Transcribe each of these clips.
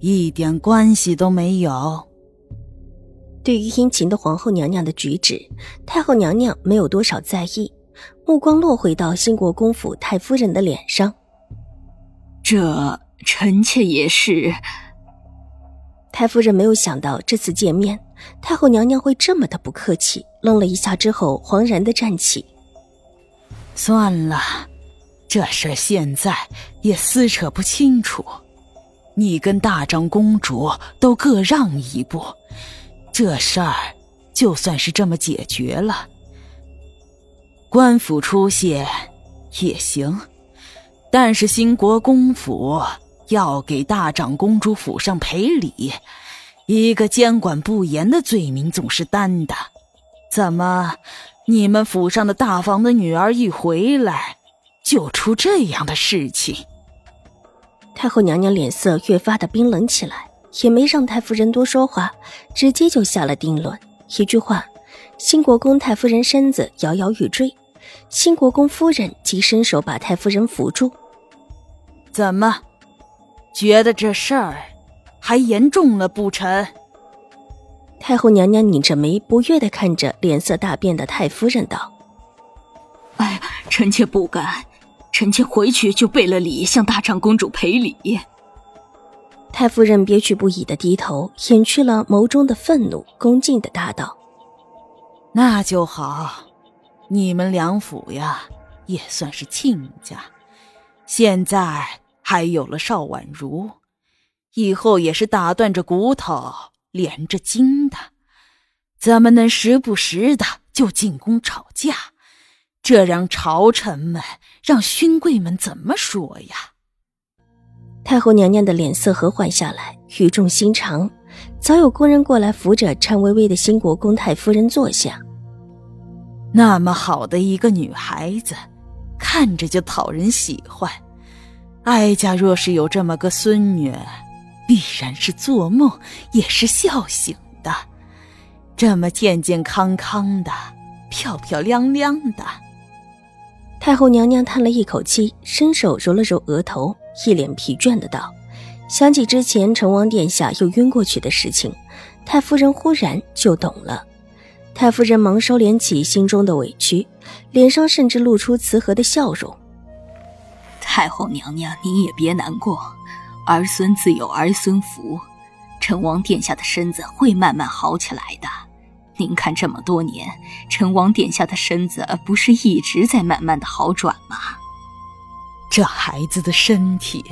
一点关系都没有。对于殷勤的皇后娘娘的举止，太后娘娘没有多少在意，目光落回到兴国公府太夫人的脸上。这臣妾也是。太夫人没有想到这次见面，太后娘娘会这么的不客气，愣了一下之后，惶然的站起。算了。这事现在也撕扯不清楚，你跟大长公主都各让一步，这事儿就算是这么解决了。官府出现也行，但是兴国公府要给大长公主府上赔礼，一个监管不严的罪名总是担的。怎么，你们府上的大房的女儿一回来？就出这样的事情，太后娘娘脸色越发的冰冷起来，也没让太夫人多说话，直接就下了定论。一句话，新国公太夫人身子摇摇欲坠，新国公夫人即伸手把太夫人扶住。怎么，觉得这事儿还严重了不成？太后娘娘拧着眉，不悦的看着脸色大变的太夫人道：“哎呀，臣妾不敢。”臣妾回去就备了礼，向大长公主赔礼。太夫人憋屈不已的低头，掩去了眸中的愤怒，恭敬的答道：“那就好，你们梁府呀，也算是亲家。现在还有了邵婉如，以后也是打断着骨头连着筋的，怎么能时不时的就进宫吵架？这让朝臣们……”让勋贵们怎么说呀？太后娘娘的脸色和缓下来，语重心长。早有宫人过来扶着颤巍巍的新国公太夫人坐下。那么好的一个女孩子，看着就讨人喜欢。哀家若是有这么个孙女，必然是做梦也是笑醒的。这么健健康康的，漂漂亮亮的。太后娘娘叹了一口气，伸手揉了揉额头，一脸疲倦的道：“想起之前成王殿下又晕过去的事情，太夫人忽然就懂了。太夫人忙收敛起心中的委屈，脸上甚至露出慈和的笑容。太后娘娘，您也别难过，儿孙自有儿孙福，成王殿下的身子会慢慢好起来的。”您看，这么多年，成王殿下的身子不是一直在慢慢的好转吗？这孩子的身体……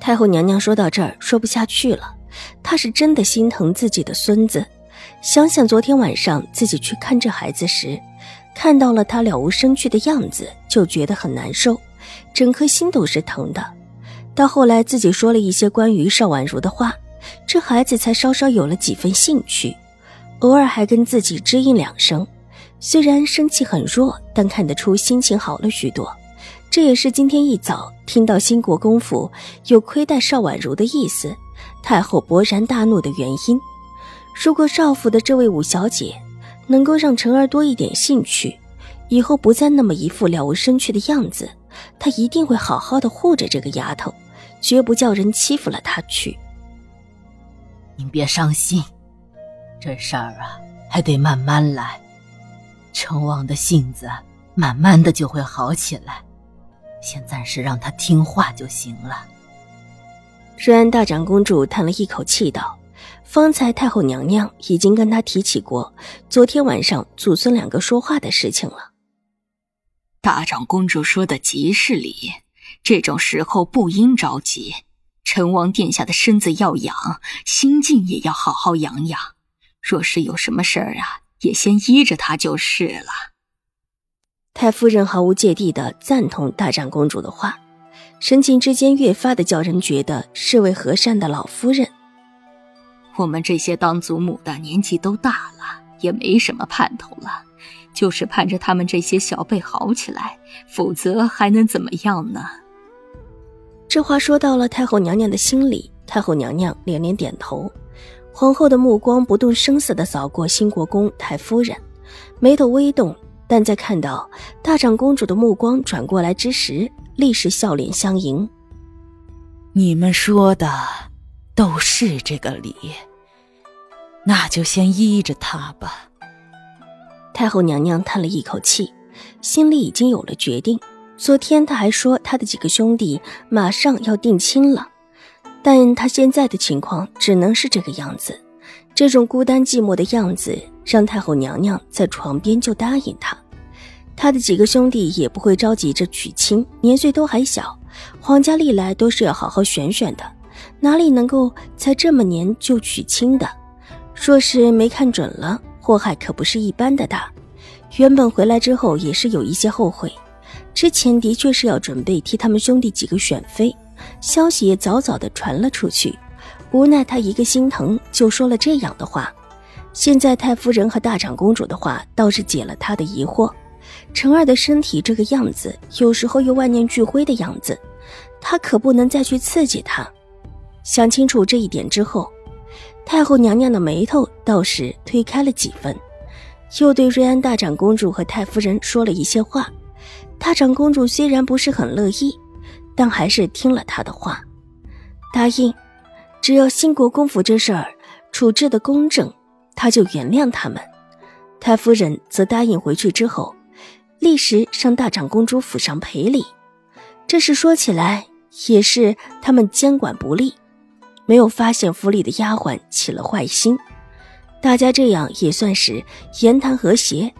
太后娘娘说到这儿，说不下去了。她是真的心疼自己的孙子，想想昨天晚上自己去看这孩子时，看到了他了无生趣的样子，就觉得很难受，整颗心都是疼的。到后来，自己说了一些关于邵婉如的话，这孩子才稍稍有了几分兴趣。偶尔还跟自己支应两声，虽然生气很弱，但看得出心情好了许多。这也是今天一早听到兴国公府有亏待邵婉如的意思，太后勃然大怒的原因。如果少府的这位五小姐能够让晨儿多一点兴趣，以后不再那么一副了无生趣的样子，她一定会好好的护着这个丫头，绝不叫人欺负了她去。您别伤心。这事儿啊，还得慢慢来。成王的性子慢慢的就会好起来，先暂时让他听话就行了。瑞安大长公主叹了一口气道：“方才太后娘娘已经跟她提起过昨天晚上祖孙两个说话的事情了。”大长公主说的极是理，这种时候不应着急。成王殿下的身子要养，心境也要好好养养。若是有什么事儿啊，也先依着他就是了。太夫人毫无芥蒂的赞同大长公主的话，神情之间越发的叫人觉得是位和善的老夫人。我们这些当祖母的年纪都大了，也没什么盼头了，就是盼着他们这些小辈好起来，否则还能怎么样呢？这话说到了太后娘娘的心里，太后娘娘连连点头。皇后的目光不动声色地扫过新国公太夫人，眉头微动，但在看到大长公主的目光转过来之时，立时笑脸相迎。你们说的都是这个理，那就先依着他吧。太后娘娘叹了一口气，心里已经有了决定。昨天她还说她的几个兄弟马上要定亲了，但他现在的情况只能是这个样子。这种孤单寂寞的样子，让太后娘娘在床边就答应他。他的几个兄弟也不会着急着娶亲，年岁都还小，皇家历来都是要好好选选的，哪里能够才这么年就娶亲的？若是没看准了，祸害可不是一般的大。原本回来之后也是有一些后悔。之前的确是要准备替他们兄弟几个选妃，消息也早早的传了出去。无奈他一个心疼，就说了这样的话。现在太夫人和大长公主的话倒是解了他的疑惑。陈儿的身体这个样子，有时候又万念俱灰的样子，他可不能再去刺激他。想清楚这一点之后，太后娘娘的眉头倒是推开了几分，又对瑞安大长公主和太夫人说了一些话。大长公主虽然不是很乐意，但还是听了他的话，答应，只要新国公府这事儿处置的公正，他就原谅他们。太夫人则答应回去之后，立时上大长公主府上赔礼。这事说起来也是他们监管不力，没有发现府里的丫鬟起了坏心，大家这样也算是言谈和谐。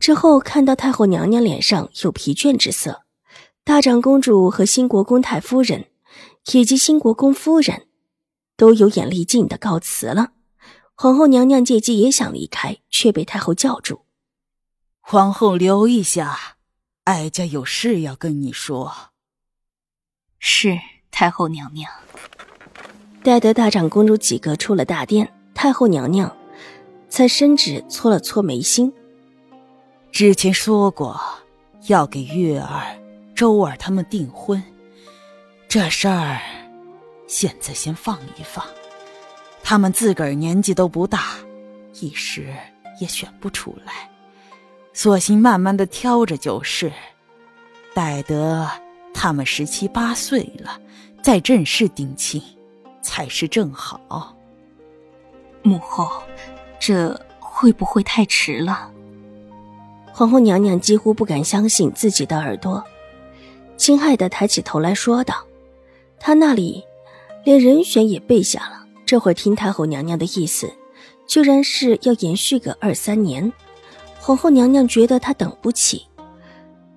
之后看到太后娘娘脸上有疲倦之色，大长公主和新国公太夫人，以及新国公夫人，都有眼力尽的告辞了。皇后娘娘借机也想离开，却被太后叫住：“皇后留一下，哀家有事要跟你说。”是太后娘娘。待得大长公主几个出了大殿，太后娘娘才伸指搓了搓眉心。之前说过要给月儿、周儿他们订婚，这事儿现在先放一放。他们自个儿年纪都不大，一时也选不出来，索性慢慢的挑着就是。待得他们十七八岁了，再正式定亲，才是正好。母后，这会不会太迟了？皇后娘娘几乎不敢相信自己的耳朵，惊骇的抬起头来说道：“他那里连人选也备下了，这会听太后娘娘的意思，居然是要延续个二三年。皇后娘娘觉得她等不起，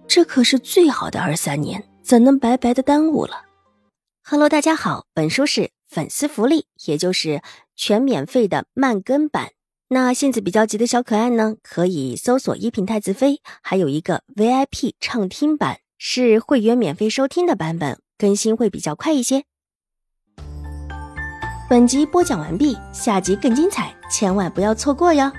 这可是最好的二三年，怎能白白的耽误了？”Hello，大家好，本书是粉丝福利，也就是全免费的慢更版。那性子比较急的小可爱呢，可以搜索“一品太子妃”，还有一个 VIP 畅听版，是会员免费收听的版本，更新会比较快一些。本集播讲完毕，下集更精彩，千万不要错过哟。